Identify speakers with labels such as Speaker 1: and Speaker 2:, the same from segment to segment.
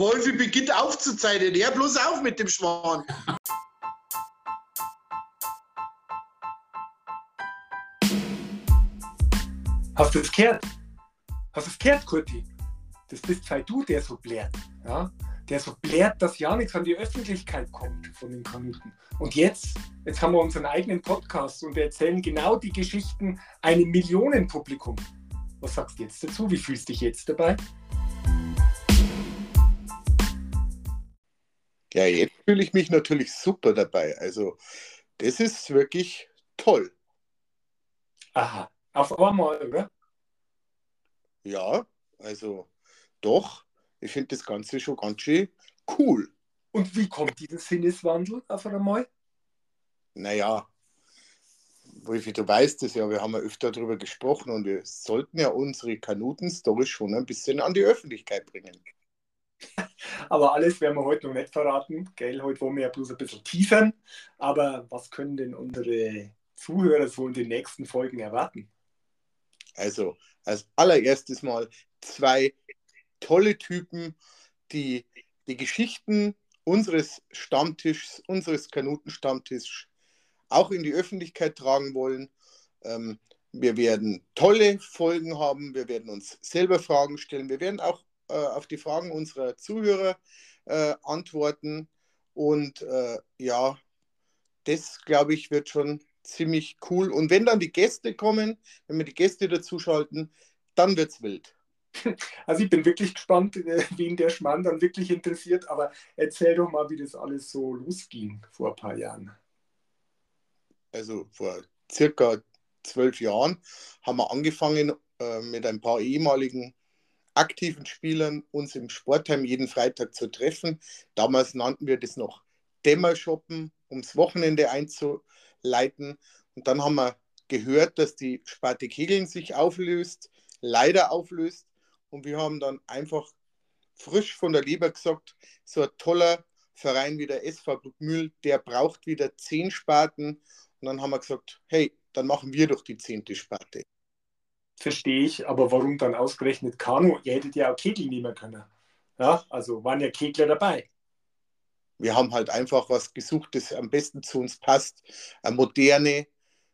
Speaker 1: Wolfi beginnt aufzuzeichnen. Ja, bloß auf mit dem Schwan.
Speaker 2: Hast du es gehört? Hast du es gehört, Kurti? Das bist halt du, der so blärt. Ja? Der so blärt, dass ja nichts an die Öffentlichkeit kommt von den Kanuten. Und jetzt, jetzt haben wir unseren eigenen Podcast und wir erzählen genau die Geschichten einem Millionenpublikum. Was sagst du jetzt dazu? Wie fühlst du dich jetzt dabei?
Speaker 3: Ja, jetzt fühle ich mich natürlich super dabei. Also, das ist wirklich toll.
Speaker 2: Aha, auf einmal, oder?
Speaker 3: Ja, also doch, ich finde das Ganze schon ganz schön cool.
Speaker 2: Und wie kommt dieser Sinneswandel auf einmal?
Speaker 3: Naja, Wolfi, du weißt es ja, wir haben ja öfter darüber gesprochen und wir sollten ja unsere Kanuten-Story schon ein bisschen an die Öffentlichkeit bringen.
Speaker 2: Aber alles werden wir heute noch nicht verraten. Gell? Heute wollen wir ja bloß ein bisschen teasern. Aber was können denn unsere Zuhörer so in den nächsten Folgen erwarten?
Speaker 3: Also, als allererstes mal zwei tolle Typen, die die Geschichten unseres Stammtischs, unseres Kanutenstammtischs auch in die Öffentlichkeit tragen wollen. Ähm, wir werden tolle Folgen haben, wir werden uns selber Fragen stellen, wir werden auch äh, auf die Fragen unserer Zuhörer äh, antworten. Und äh, ja, das glaube ich wird schon ziemlich cool. Und wenn dann die Gäste kommen, wenn wir die Gäste dazuschalten, dann wird es wild.
Speaker 2: Also ich bin wirklich gespannt, äh, wen der Schmann dann wirklich interessiert, aber erzähl doch mal, wie das alles so losging vor ein paar Jahren.
Speaker 3: Also vor circa zwölf Jahren haben wir angefangen äh, mit ein paar ehemaligen aktiven Spielern uns im Sportheim jeden Freitag zu treffen. Damals nannten wir das noch Dämmershoppen, ums Wochenende einzuleiten. Und dann haben wir gehört, dass die Sparte Kegeln sich auflöst, leider auflöst. Und wir haben dann einfach frisch von der Leber gesagt, so ein toller Verein wie der SV Bruckmühl, der braucht wieder zehn Sparten. Und dann haben wir gesagt, hey, dann machen wir doch die zehnte Sparte
Speaker 2: verstehe ich, aber warum dann ausgerechnet Kanu? Ihr hättet ja auch Kegel nehmen können. Ja, also waren ja Kegler dabei.
Speaker 3: Wir haben halt einfach was gesucht, das am besten zu uns passt. Eine moderne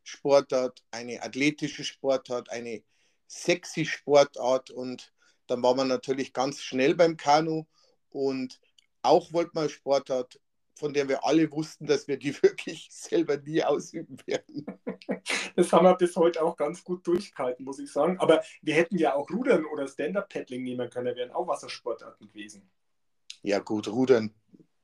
Speaker 3: Sportart, eine athletische Sportart, eine sexy Sportart und dann war man natürlich ganz schnell beim Kanu und auch wollte man Sportart, von der wir alle wussten, dass wir die wirklich selber nie ausüben werden.
Speaker 2: Das haben wir bis heute auch ganz gut durchgehalten, muss ich sagen. Aber wir hätten ja auch Rudern oder Stand-Up-Paddling nehmen können, wären auch Wassersportarten gewesen.
Speaker 3: Ja, gut, Rudern,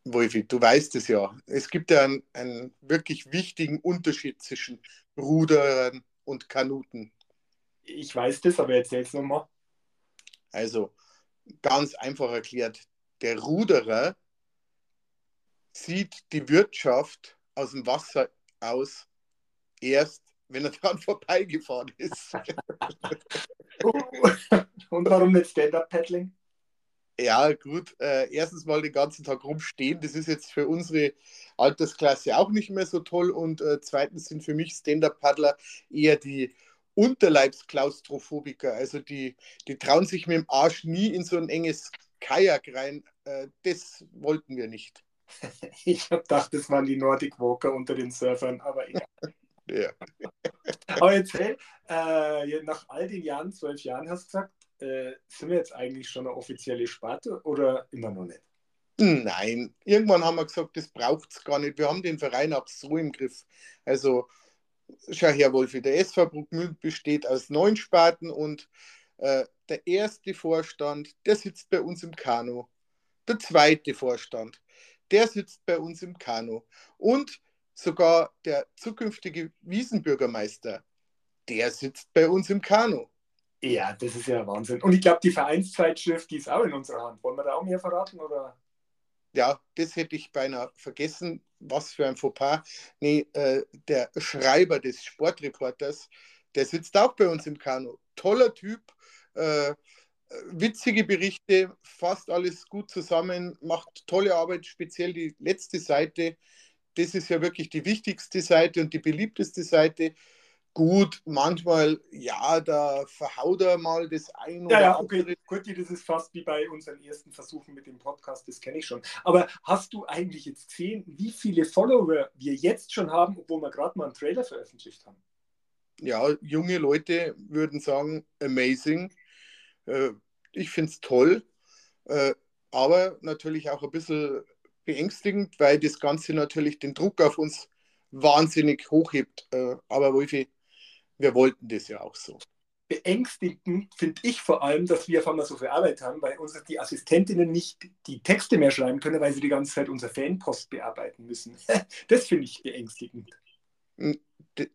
Speaker 3: Wolfi, du weißt es ja. Es gibt ja einen, einen wirklich wichtigen Unterschied zwischen Rudern und Kanuten.
Speaker 2: Ich weiß das, aber erzähl es nochmal.
Speaker 3: Also, ganz einfach erklärt, der Ruderer sieht die Wirtschaft aus dem Wasser aus erst, wenn er dran vorbeigefahren ist.
Speaker 2: Und warum nicht Stand-Up-Paddling?
Speaker 3: Ja, gut. Äh, erstens mal den ganzen Tag rumstehen. Das ist jetzt für unsere Altersklasse auch nicht mehr so toll. Und äh, zweitens sind für mich Stand-Up-Paddler eher die Unterleibsklaustrophobiker. Also die, die trauen sich mit dem Arsch nie in so ein enges Kajak rein. Äh, das wollten wir nicht.
Speaker 2: Ich habe gedacht, das waren die Nordic Walker unter den Surfern, aber egal.
Speaker 3: Ja.
Speaker 2: Aber jetzt, hey, äh, nach all den Jahren, zwölf Jahren hast du gesagt, äh, sind wir jetzt eigentlich schon eine offizielle Sparte oder immer noch nicht?
Speaker 3: Nein, irgendwann haben wir gesagt, das braucht es gar nicht. Wir haben den Verein auch so im Griff. Also, schau her, Wolfi, der SV Bruckmühl besteht aus neun Sparten und äh, der erste Vorstand, der sitzt bei uns im Kanu. Der zweite Vorstand, der sitzt bei uns im Kanu. Und sogar der zukünftige Wiesenbürgermeister, der sitzt bei uns im Kanu.
Speaker 2: Ja, das ist ja Wahnsinn. Und ich glaube, die Vereinszeitschrift, die ist auch in unserer Hand. Wollen wir da auch mehr verraten? Oder?
Speaker 3: Ja, das hätte ich beinahe vergessen. Was für ein Fauxpas. Nee, äh, der Schreiber des Sportreporters, der sitzt auch bei uns im Kanu. Toller Typ, äh, witzige Berichte, fast alles gut zusammen, macht tolle Arbeit, speziell die letzte Seite das ist ja wirklich die wichtigste Seite und die beliebteste Seite. Gut, manchmal, ja, da verhaut er mal das ein
Speaker 2: oder ja, ja, okay. andere. Kurti, das ist fast wie bei unseren ersten Versuchen mit dem Podcast, das kenne ich schon. Aber hast du eigentlich jetzt gesehen, wie viele Follower wir jetzt schon haben, obwohl wir gerade mal einen Trailer veröffentlicht haben?
Speaker 3: Ja, junge Leute würden sagen, amazing. Äh, ich finde es toll, äh, aber natürlich auch ein bisschen beängstigend, weil das Ganze natürlich den Druck auf uns wahnsinnig hochhebt. Äh, aber Wolfi, wir wollten das ja auch so.
Speaker 2: Beängstigend finde ich vor allem, dass wir auf einmal so viel Arbeit haben, weil uns die Assistentinnen nicht die Texte mehr schreiben können, weil sie die ganze Zeit unser Fanpost bearbeiten müssen. Das finde ich beängstigend.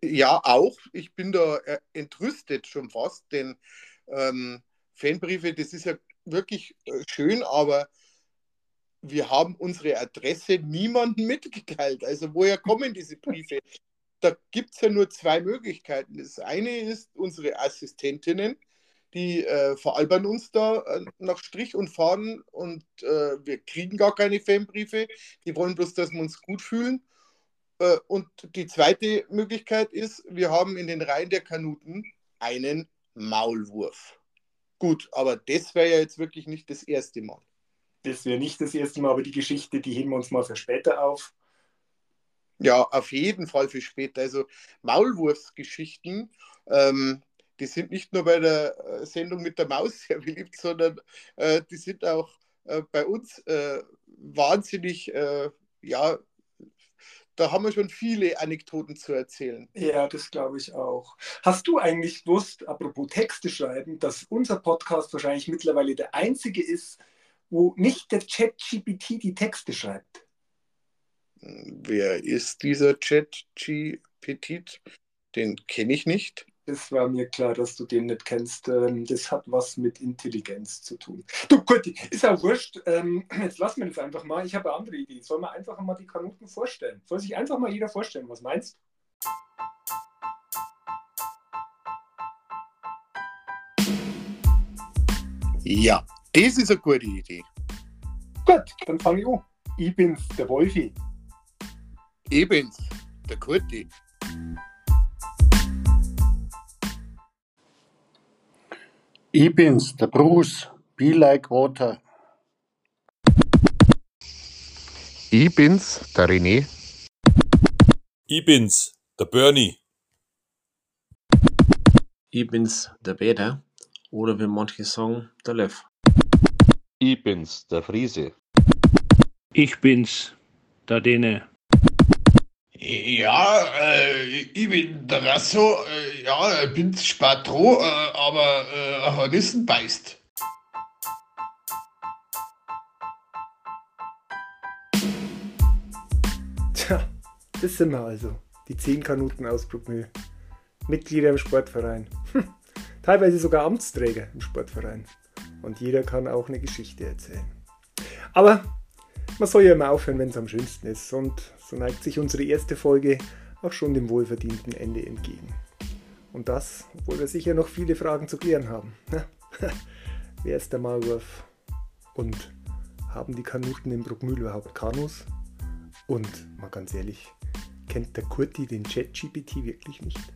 Speaker 3: Ja, auch. Ich bin da entrüstet schon fast, denn ähm, Fanbriefe, das ist ja wirklich äh, schön, aber wir haben unsere Adresse niemandem mitgeteilt. Also woher kommen diese Briefe? da gibt es ja nur zwei Möglichkeiten. Das eine ist unsere Assistentinnen, die äh, veralbern uns da äh, nach Strich und Faden und äh, wir kriegen gar keine Fanbriefe. Die wollen bloß, dass wir uns gut fühlen. Äh, und die zweite Möglichkeit ist, wir haben in den Reihen der Kanuten einen Maulwurf. Gut, aber das wäre ja jetzt wirklich nicht das erste Mal.
Speaker 2: Das wäre nicht das erste Mal, aber die Geschichte, die heben wir uns mal für später auf.
Speaker 3: Ja, auf jeden Fall für später. Also Maulwurfsgeschichten, ähm, die sind nicht nur bei der äh, Sendung mit der Maus sehr beliebt, sondern äh, die sind auch äh, bei uns äh, wahnsinnig, äh, ja, da haben wir schon viele Anekdoten zu erzählen.
Speaker 2: Ja, das glaube ich auch. Hast du eigentlich gewusst, apropos Texte schreiben, dass unser Podcast wahrscheinlich mittlerweile der einzige ist, wo nicht der Chat-GPT die Texte schreibt?
Speaker 3: Wer ist dieser Chat G Petit? Den kenne ich nicht.
Speaker 2: Es war mir klar, dass du den nicht kennst. Ähm, das hat was mit Intelligenz zu tun. Du gut, ist ja wurscht. Ähm, jetzt lassen wir das einfach mal. Ich habe eine andere Idee. Sollen wir einfach mal die Kanuten vorstellen? Soll sich einfach mal jeder vorstellen? Was meinst du?
Speaker 3: Ja, das ist eine gute Idee.
Speaker 2: Gut, dann fange ich an. Ich bin's, der Wolfi.
Speaker 3: Ich bin's, der Kurti.
Speaker 4: Ich bin's, der Bruce. Be like water.
Speaker 5: Ich bin's, der René.
Speaker 6: Ich bin's, der Bernie.
Speaker 7: Ich bin's, der Bäder. Oder wie manche sagen, der Lev.
Speaker 5: Ich bin's, der Friese.
Speaker 8: Ich bin's, der Dene.
Speaker 9: Ja, äh, ich bin der Rasso, äh, ja, bin Spatro, äh, aber äh, Hornissen beißt.
Speaker 2: Tja, das sind wir also, die 10 Kanuten aus Bruckmühl. Mitglieder im Sportverein. Hm, teilweise sogar Amtsträger im Sportverein. Und jeder kann auch eine Geschichte erzählen. Aber man soll ja immer aufhören, wenn es am schönsten ist. Und so neigt sich unsere erste Folge auch schon dem wohlverdienten Ende entgegen. Und das, obwohl wir sicher noch viele Fragen zu klären haben. Wer ist der Maulwurf? Und haben die Kanuten in Bruckmühl überhaupt Kanus? Und mal ganz ehrlich, kennt der Kurti den ChatGPT wirklich nicht?